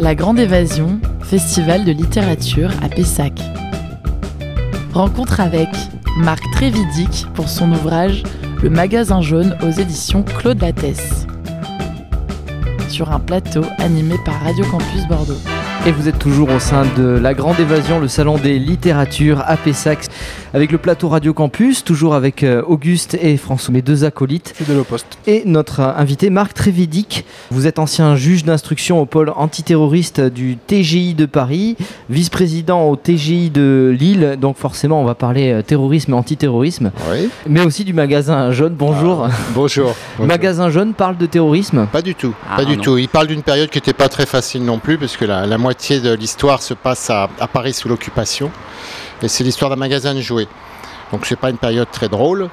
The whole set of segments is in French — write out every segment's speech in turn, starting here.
La Grande Évasion, festival de littérature à Pessac. Rencontre avec Marc Trévidic pour son ouvrage Le magasin jaune aux éditions Claude Lattès. Sur un plateau animé par Radio Campus Bordeaux. Et vous êtes toujours au sein de la Grande Évasion, le salon des littératures à Pessac, avec le plateau Radio Campus, toujours avec euh, Auguste et François, mes deux acolytes. Fidèle au poste. Et notre euh, invité Marc Trévidic. Vous êtes ancien juge d'instruction au pôle antiterroriste du TGI de Paris, vice-président au TGI de Lille. Donc forcément, on va parler euh, terrorisme et antiterrorisme. Oui. Mais aussi du magasin jaune. Bonjour. Ah, bonjour. Magasin jaune parle de terrorisme? Pas du tout. Ah, pas du non. tout. Il parle d'une période qui n'était pas très facile non plus, parce que la, la moitié de l'histoire se passe à, Paris sous l'occupation. Et c'est l'histoire d'un magasin de jouets. Donc c'est pas une période très drôle.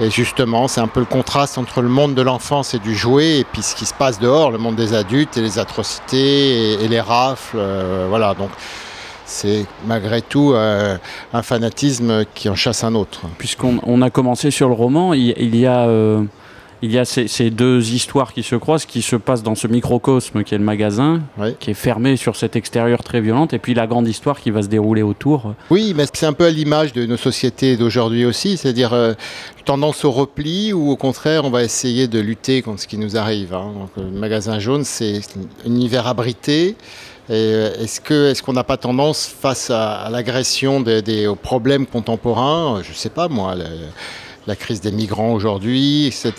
Et justement, c'est un peu le contraste entre le monde de l'enfance et du jouet, et puis ce qui se passe dehors, le monde des adultes et les atrocités et, les rafles. euh, voilà. Donc c'est malgré tout euh, un fanatisme qui en chasse un autre. Puisqu'on on a commencé sur le roman, il, il y a, euh, il y a ces, ces deux histoires qui se croisent, qui se passent dans ce microcosme qui est le magasin, Oui. qui est fermé sur cet extérieur très violente, et puis la grande histoire qui va se dérouler autour. Oui, mais c'est un peu à l'image de nos sociétés d'aujourd'hui aussi, c'est-à-dire euh, tendance au repli ou au contraire on va essayer de lutter contre ce qui nous arrive. hein. Donc, le magasin jaune, c'est un univers abrité. Euh, Est-ce qu'on n'a pas tendance face à, à l'agression des, des- aux problèmes contemporains, euh, je ne sais pas moi, le- la crise des migrants aujourd'hui, etc.,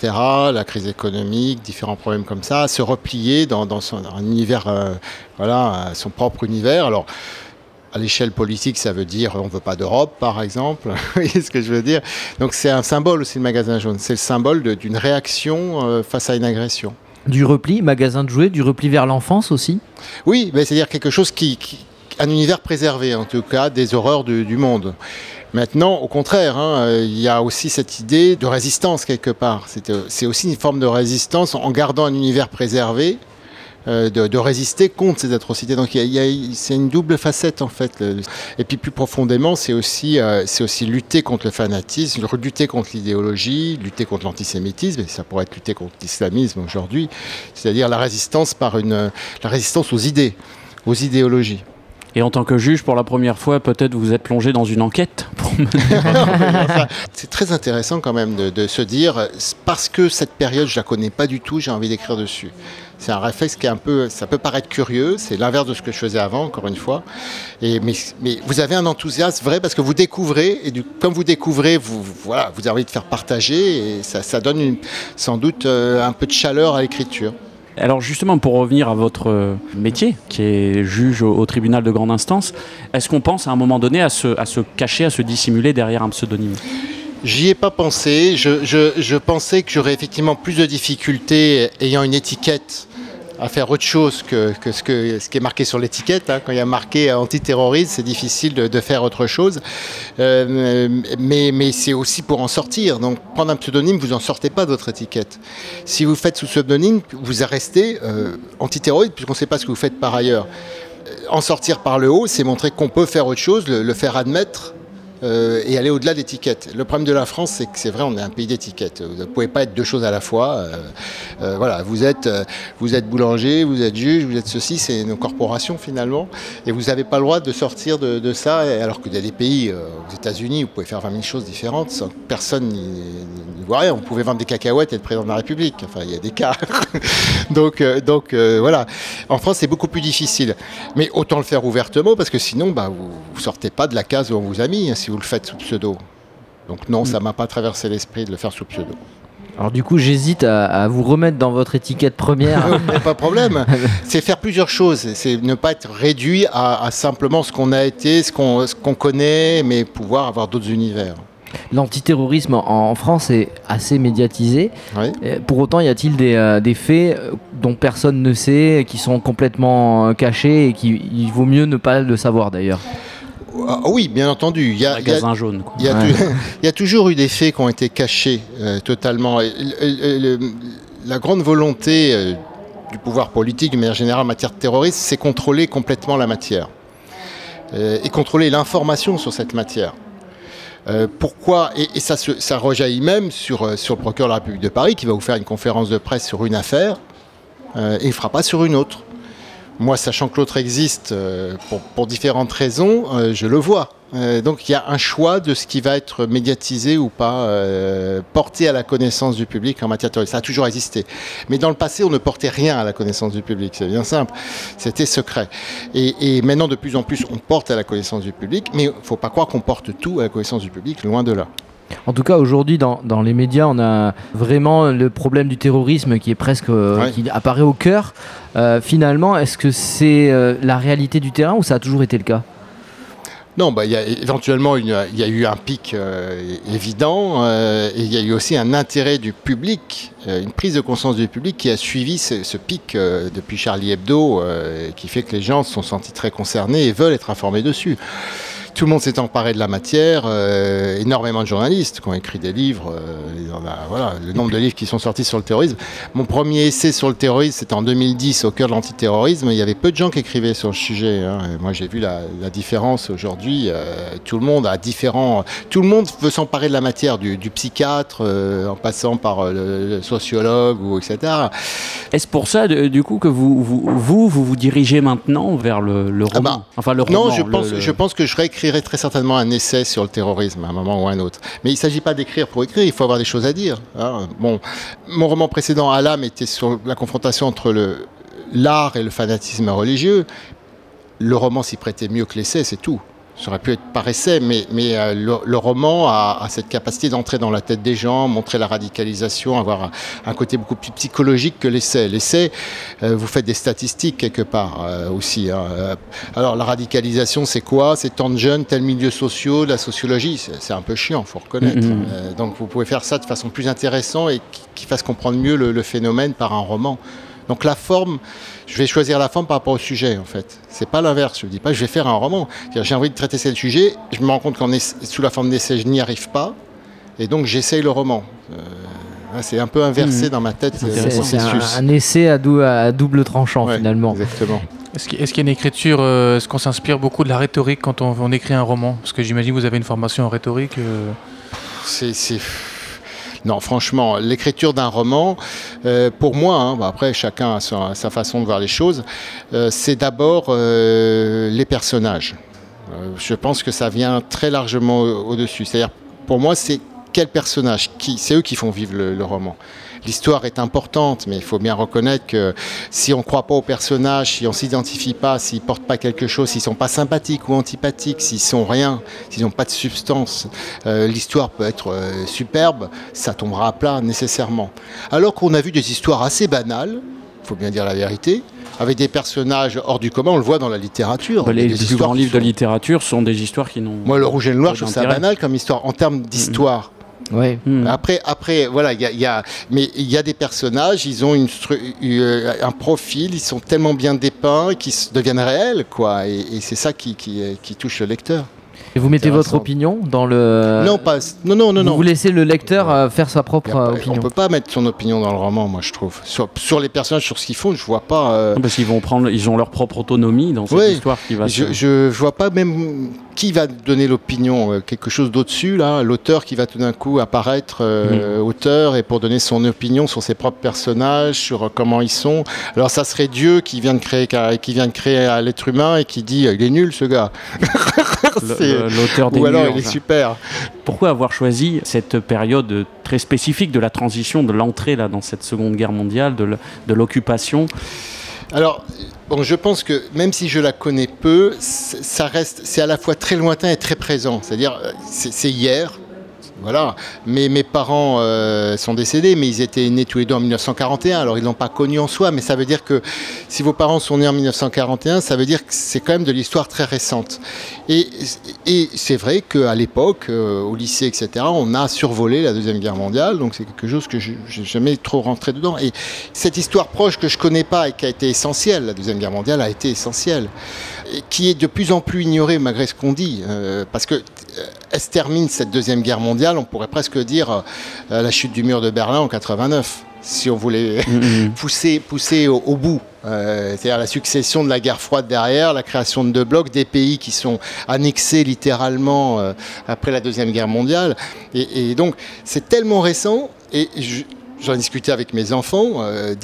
la crise économique, différents problèmes comme ça, se replier dans, dans son un univers, euh, voilà, son propre univers. Alors à l'échelle politique, ça veut dire on ne veut pas d'Europe, par exemple. Vous voyez ce que je veux dire? Donc c'est un symbole aussi, le magasin jaune. C'est le symbole d'une réaction euh, face à une agression. Du repli, magasin de jouets, du repli vers l'enfance aussi? Oui, c'est-à-dire quelque chose qui, qui- un univers préservé, en tout cas, des horreurs du, du monde. Maintenant, au contraire, hein, euh, il y a aussi cette idée de résistance quelque part. C'est euh, aussi une forme de résistance en gardant un univers préservé. euh, De, résister contre ces atrocités. Donc c'est une double facette en fait. Et puis plus profondément, c'est aussi, c'est aussi lutter contre le fanatisme, lutter contre l'idéologie, lutter contre l'antisémitisme, et ça pourrait être lutter contre l'islamisme aujourd'hui, c'est-à-dire la résistance par une, la résistance aux idées, aux idéologies. Et en tant que juge, pour la première fois, peut-être vous êtes plongé dans une enquête c'est très intéressant quand même de, se dire, parce que cette période, je la connais pas du tout, j'ai envie d'écrire dessus. C'est un réflexe qui est un peu, ça peut paraître curieux, c'est l'inverse de ce que je faisais avant, encore une fois. Mais, vous avez un enthousiasme vrai parce que vous découvrez, et comme vous découvrez, vous, voilà, vous avez envie de faire partager, et ça, donne sans doute euh, un peu de chaleur à l'écriture. Alors justement, pour revenir à votre euh, métier, qui est juge au, tribunal de grande instance, est-ce qu'on pense à un moment donné à se, cacher, à se dissimuler derrière un pseudonyme? J'y ai pas pensé. Je, pensais que j'aurais effectivement plus de difficultés ayant une étiquette à faire autre chose que, ce, qui est marqué sur l'étiquette. hein. Quand il y a marqué antiterroriste, c'est difficile de, faire autre chose. Euh, mais c'est aussi pour en sortir. Donc prendre un pseudonyme, vous n'en sortez pas de votre étiquette. Si vous faites sous pseudonyme, vous restez euh, antiterroriste puisqu'on ne sait pas ce que vous faites par ailleurs. Euh, En sortir par le haut, c'est montrer qu'on peut faire autre chose, le faire admettre euh, et aller au-delà de l'étiquette. Le problème de la France, c'est que c'est vrai, on est un pays d'étiquette. Vous ne pouvez pas être deux choses à la fois. Euh, euh, voilà, vous êtes, vous êtes boulanger, vous êtes juge, vous êtes ceci, c'est nos corporations finalement, et vous n'avez pas le droit de sortir de, ça. Alors qu'il y a des pays, aux États-Unis, vous pouvez faire 20 000 choses différentes sans que personne n'y voit rien. Vous pouvez vendre des cacahuètes et être président de la République. Enfin, il y a des cas. donc, donc voilà. En France, c'est beaucoup plus difficile. Mais autant le faire ouvertement, parce que sinon, bah, vous ne sortez pas de la case où on vous a mis, hein, si vous le faites sous pseudo. Donc non, ça m'a pas traversé l'esprit de le faire sous pseudo. Alors du coup, j'hésite à, à vous remettre dans votre étiquette première. Pas de problème. C'est faire plusieurs choses. C'est ne pas être réduit à, à simplement ce qu'on a été, ce qu'on connaît, mais pouvoir avoir d'autres univers. L'antiterrorisme en, en France est assez médiatisé. Oui. Pour autant, y a-t-il des, euh, des faits euh, dont personne ne sait, qui sont complètement euh, cachés et qu'il vaut mieux ne pas le savoir d'ailleurs? Ah, oui, bien entendu. Il y a, il y a- Magasin jaune. quoi. Il y, a Ouais. tou- il y a toujours eu des faits qui ont été cachés euh, totalement. Et le- le- le- la grande volonté euh, du pouvoir politique, de manière générale en matière de terrorisme, c'est contrôler complètement la matière. Euh, et contrôler l'information sur cette matière. Euh, pourquoi Et, et ça, se- ça rejaillit même sur, euh, sur le procureur de la République de Paris qui va vous faire une conférence de presse sur une affaire euh, et il ne fera pas sur une autre. Moi, sachant que l'autre existe euh, pour, différentes raisons, euh, je le vois. Euh, donc il y a un choix de ce qui va être médiatisé ou pas, porté à la connaissance du public en matière terroriste. Ça a toujours existé. Mais dans le passé, on ne portait rien à la connaissance du public. C'est bien simple. C'était secret. Et, et, maintenant, de plus en plus, on porte à la connaissance du public. Mais il ne faut pas croire qu'on porte tout à la connaissance du public, loin de là. En tout cas, aujourd'hui, dans, dans, les médias, on a vraiment le problème du terrorisme qui est presque, euh, ouais. qui apparaît au cœur. Euh, finalement, est-ce que c'est euh, la réalité du terrain ou ça a toujours été le cas? Non, bah, y a, éventuellement, il y a eu un pic évident et il y a eu aussi un intérêt du public, une prise de conscience du public qui a suivi ce, ce pic depuis Charlie Hebdo, qui fait que les gens se sont sentis très concernés et veulent être informés dessus tout le monde s'est emparé de la matière, euh, énormément de journalistes qui ont écrit des livres, euh, a, voilà, le nombre de livres qui sont sortis sur le terrorisme. Mon premier essai sur le terrorisme, c'était en 2010, au cœur de l'antiterrorisme, il y avait peu de gens qui écrivaient sur le sujet. Hein. moi, j'ai vu la, la différence aujourd'hui, euh, tout le monde a différents... Tout le monde veut s'emparer de la matière, du, du psychiatre, en passant par le, le, sociologue, ou etc. Est-ce pour ça, de, du coup, que vous vous, vous vous, vous dirigez maintenant vers le, le roman ah bah, Enfin, le Non, roman, je, pense, le, je pense que je très certainement un essai sur le terrorisme à un moment ou à un autre. Mais il ne s'agit pas d'écrire pour écrire, il faut avoir des choses à dire. Hein. Bon, mon roman précédent, Alam, était sur la confrontation entre l'art et le fanatisme religieux. Le roman s'y prêtait mieux que l'essai, c'est tout ça aurait pu être par essai, mais, mais euh, le, le, roman a, a cette capacité d'entrer dans la tête des gens, montrer la radicalisation, avoir un, un côté beaucoup plus psychologique que l'essai. L'essai, euh, vous faites des statistiques quelque part euh, aussi. Hein. Alors la radicalisation, c'est quoi? C'est tant de jeunes, tel milieu social, la sociologie, c'est un peu chiant, faut reconnaître. Mm -hmm. donc vous pouvez faire ça de façon plus intéressante et qui, qui fasse comprendre mieux le, le phénomène par un roman. Donc la forme, je vais choisir la forme par rapport au sujet en fait. C'est pas l'inverse. Je ne dis pas je vais faire un roman. J'ai envie de traiter ce sujet. Je me rends compte qu'en sous la forme d'essai, je n'y arrive pas. Et donc j'essaye le roman. Euh, c'est un peu inversé mmh. dans ma tête. C'est un, un, essai à, dou à double tranchant ouais, finalement. Exactement. Est-ce qu'il y a une écriture, euh, est-ce qu'on s'inspire beaucoup de la rhétorique quand on, on écrit un roman? Parce que j'imagine que vous avez une formation en rhétorique. Euh... C'est non, franchement, l'écriture d'un roman, euh, pour moi, hein, après chacun a sa, façon de voir les choses, euh, c'est d'abord euh, les personnages. Je pense que ça vient très largement au-dessus. C'est-à-dire, pour moi, c'est quel personnage qui, C'est eux qui font vivre le roman l'histoire est importante, mais il faut bien reconnaître que si on ne croit pas aux personnages, si on ne s'identifie pas, s'ils ne portent pas quelque chose, s'ils ne sont pas sympathiques ou antipathiques, s'ils sont rien, s'ils n'ont pas de substance, euh, l'histoire peut être euh, superbe, ça tombera à plat nécessairement. Alors qu'on a vu des histoires assez banales, il faut bien dire la vérité, avec des personnages hors du commun, on le voit dans la littérature. Bah, les, les plus grands livres sont... de littérature sont des histoires qui n'ont. Moi, le Rouge et le Noir, je trouve ça banal comme histoire. En termes d'histoire. Ouais. Mmh. Après, après, voilà, il y, y, a, mais il y a des personnages, ils ont une, euh, un profil, ils sont tellement bien dépeints qu'ils deviennent réels, quoi. Et, et c'est ça qui, qui, qui touche le lecteur. Et vous mettez votre opinion dans le. Non, pas. Non, non, non. Vous, vous laissez le lecteur euh, faire sa propre pas, opinion. On peut pas mettre son opinion dans le roman, moi, je trouve. Sur, sur les personnages, sur ce qu'ils font, je vois pas. Euh... Parce qu'ils vont prendre, ils ont leur propre autonomie dans cette oui, histoire qui va. Je, se... je, je vois pas même qui va donner l'opinion, euh, quelque chose d'au-dessus là, l'auteur qui va tout d'un coup apparaître euh, mmh. auteur et pour donner son opinion sur ses propres personnages, sur comment ils sont. Alors ça serait Dieu qui vient de créer, qui vient de créer l'être humain et qui dit il est nul ce gars. L'auteur des Ou alors murs, il est super. Pourquoi avoir choisi cette période très spécifique de la transition, de l'entrée là dans cette Seconde Guerre mondiale, de l'occupation? Alors, bon, je pense que même si je la connais peu, ça reste, c'est à la fois très lointain et très présent. C'est-à-dire, c'est hier, voilà. Mais mes parents euh, sont décédés, mais ils étaient nés tous les deux en 1941, alors ils l'ont pas connu en soi, mais ça veut dire que si vos parents sont nés en 1941, ça veut dire que c'est quand même de l'histoire très récente. Et, et c'est vrai qu'à l'époque, euh, au lycée, etc., on a survolé la Deuxième Guerre mondiale, donc c'est quelque chose que je n'ai jamais trop rentré dedans. Et cette histoire proche que je connais pas et qui a été essentielle, la Deuxième Guerre mondiale a été essentielle, qui est de plus en plus ignorée malgré ce qu'on dit, euh, parce que elle se termine cette deuxième guerre mondiale, on pourrait presque dire euh, la chute du mur de Berlin en 89, si on voulait mm -hmm. pousser, pousser au, au bout. Euh, C'est-à-dire la succession de la guerre froide derrière, la création de deux blocs, des pays qui sont annexés littéralement euh, après la deuxième guerre mondiale. Et, et donc c'est tellement récent et je, J'en ai discuté avec mes enfants. euh,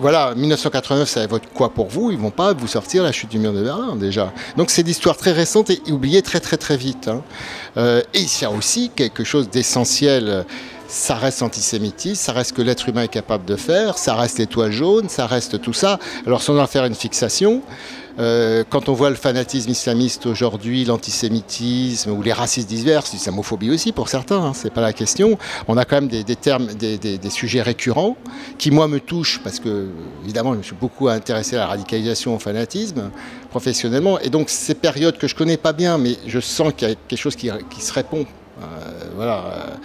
voilà, 1989, ça vote quoi pour vous? Ils vont pas vous sortir la chute du mur de Berlin déjà. Donc c'est l'histoire très récente et oubliée très très très vite. hein. Euh, et il y a aussi quelque chose d'essentiel. Ça reste l'antisémitisme, ça reste que l'être humain est capable de faire, ça reste l'étoile jaune, ça reste tout ça. Alors si on doit faire une fixation, euh, quand on voit le fanatisme islamiste aujourd'hui, l'antisémitisme ou les racistes divers, l'islamophobie aussi pour certains, hein, c'est pas la question. On a quand même des, sujets récurrents qui moi me touchent parce que évidemment je me suis beaucoup intéressé à la radicalisation, au fanatisme professionnellement, et donc ces périodes que je connais pas bien, mais je sens qu'il y a quelque chose qui, se répond. euh, voilà.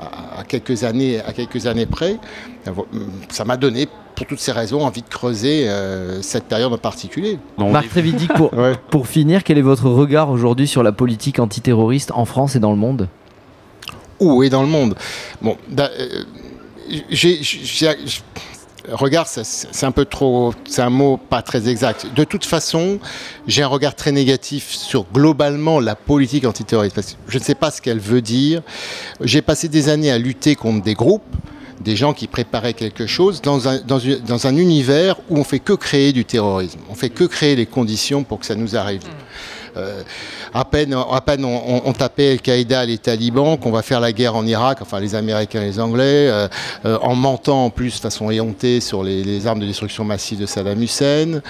À- à quelques années, à quelques années près, ça m'a donné, pour toutes ces raisons, envie de creuser euh, cette période en particulier. Marc Trévidic, pour, Ouais. pour finir, quel est votre regard aujourd'hui sur la politique antiterroriste en France et dans le monde? Où et dans le monde? Bon, da- euh, j'ai- regard, c'est un peu mot pas très exact. De toute façon, j'ai un regard très négatif sur globalement la politique antiterroriste. Je ne sais pas ce qu'elle veut dire. J'ai passé des années à lutter contre des groupes des gens qui préparaient quelque chose dans un, univers où on fait que créer du terrorisme. On fait que créer les conditions pour que ça nous arrive. Euh, à peine, à peine on, tapait Al-Qaïda, les talibans, qu'on va faire la guerre en Irak, enfin les Américains et les Anglais, euh, euh, en mentant en plus de façon éhontée sur les, armes de destruction massive de Saddam Hussein.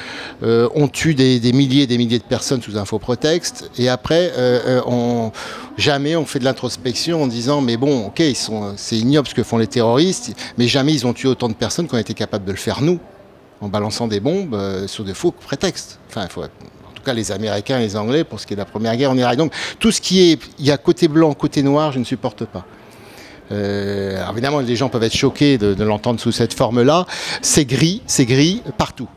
Euh, on tue des, milliers et des milliers de personnes sous un faux prétexte. Et après, euh, euh, jamais on fait de l'introspection en disant mais bon, ok, c'est ignoble ce que font les terroristes, mais jamais ils ont tué autant de personnes qu'on était capable de le faire nous, en balançant des bombes euh, sur de faux prétextes. Tout cas, les Américains et les Anglais pour ce qui est de la première guerre en Irak. Donc, tout ce qui est, il y a côté blanc, côté noir, je ne supporte pas. Euh, évidemment, les gens peuvent être choqués de l'entendre sous cette forme-là. C'est gris, c'est gris partout.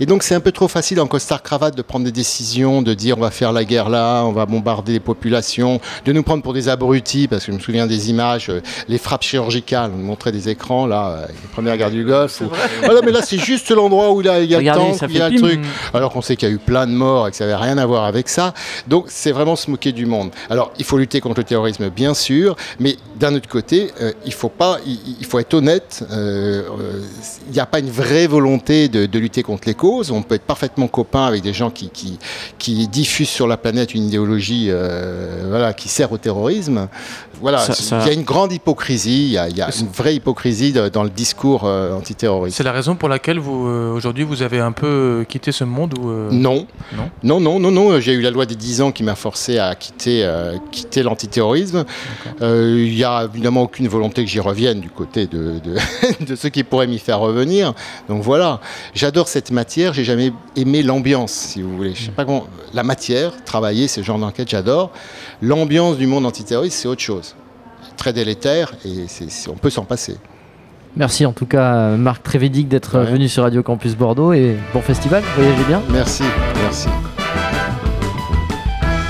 Et donc c'est un peu trop facile en costard-cravate de prendre des décisions, de dire on va faire la guerre là, on va bombarder les populations, de nous prendre pour des abrutis, parce que je me souviens des images, euh, les frappes chirurgicales, on montrait des écrans là, euh, les premières guerres du Golfe. où- Voilà, mais là c'est juste l'endroit où il y a, il y a le Regardez, tank, il y a fait le truc, alors qu'on sait qu'il y a eu plein de morts et que ça n'avait rien à voir avec ça. Donc c'est vraiment se moquer du monde. Alors il faut lutter contre le terrorisme, bien sûr, mais d'un autre côté, euh, il faut pas, il, il faut être honnête. euh, euh, Il n'y a pas une vraie volonté de, de lutter contre les causes. On peut être parfaitement copain avec des gens qui, qui, qui diffusent sur la planète une idéologie, euh, voilà, qui sert au terrorisme. Voilà, Ça- il y a une grande hypocrisie. Il y a, il y a une vraie hypocrisie de- dans le discours euh, antiterroriste. C'est la raison pour laquelle vous euh, aujourd'hui vous avez un peu quitté ce monde ou euh, Non. Non Non, non, non, non. J'ai eu la loi des 10 ans qui m'a forcé à quitter, quitter l'antiterrorisme. Il n'y a évidemment aucune volonté que j'y revienne du côté de, de, de ceux qui pourraient m'y faire revenir. Donc voilà, j'adore cette matière. J'ai jamais aimé l'ambiance, si vous voulez. Je sais pas comment. La matière, travailler ce genre d'enquête, j'adore. L'ambiance du monde antiterroriste, c'est autre chose. Très délétère et on peut s'en passer. Merci en tout cas Marc Trévidic d'être Ouais. venu sur Radio Campus Bordeaux et bon festival, voyagez bien. Merci, merci.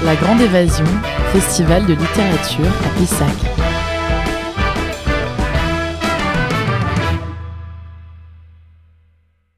La Grande Évasion, festival de littérature à Pessac.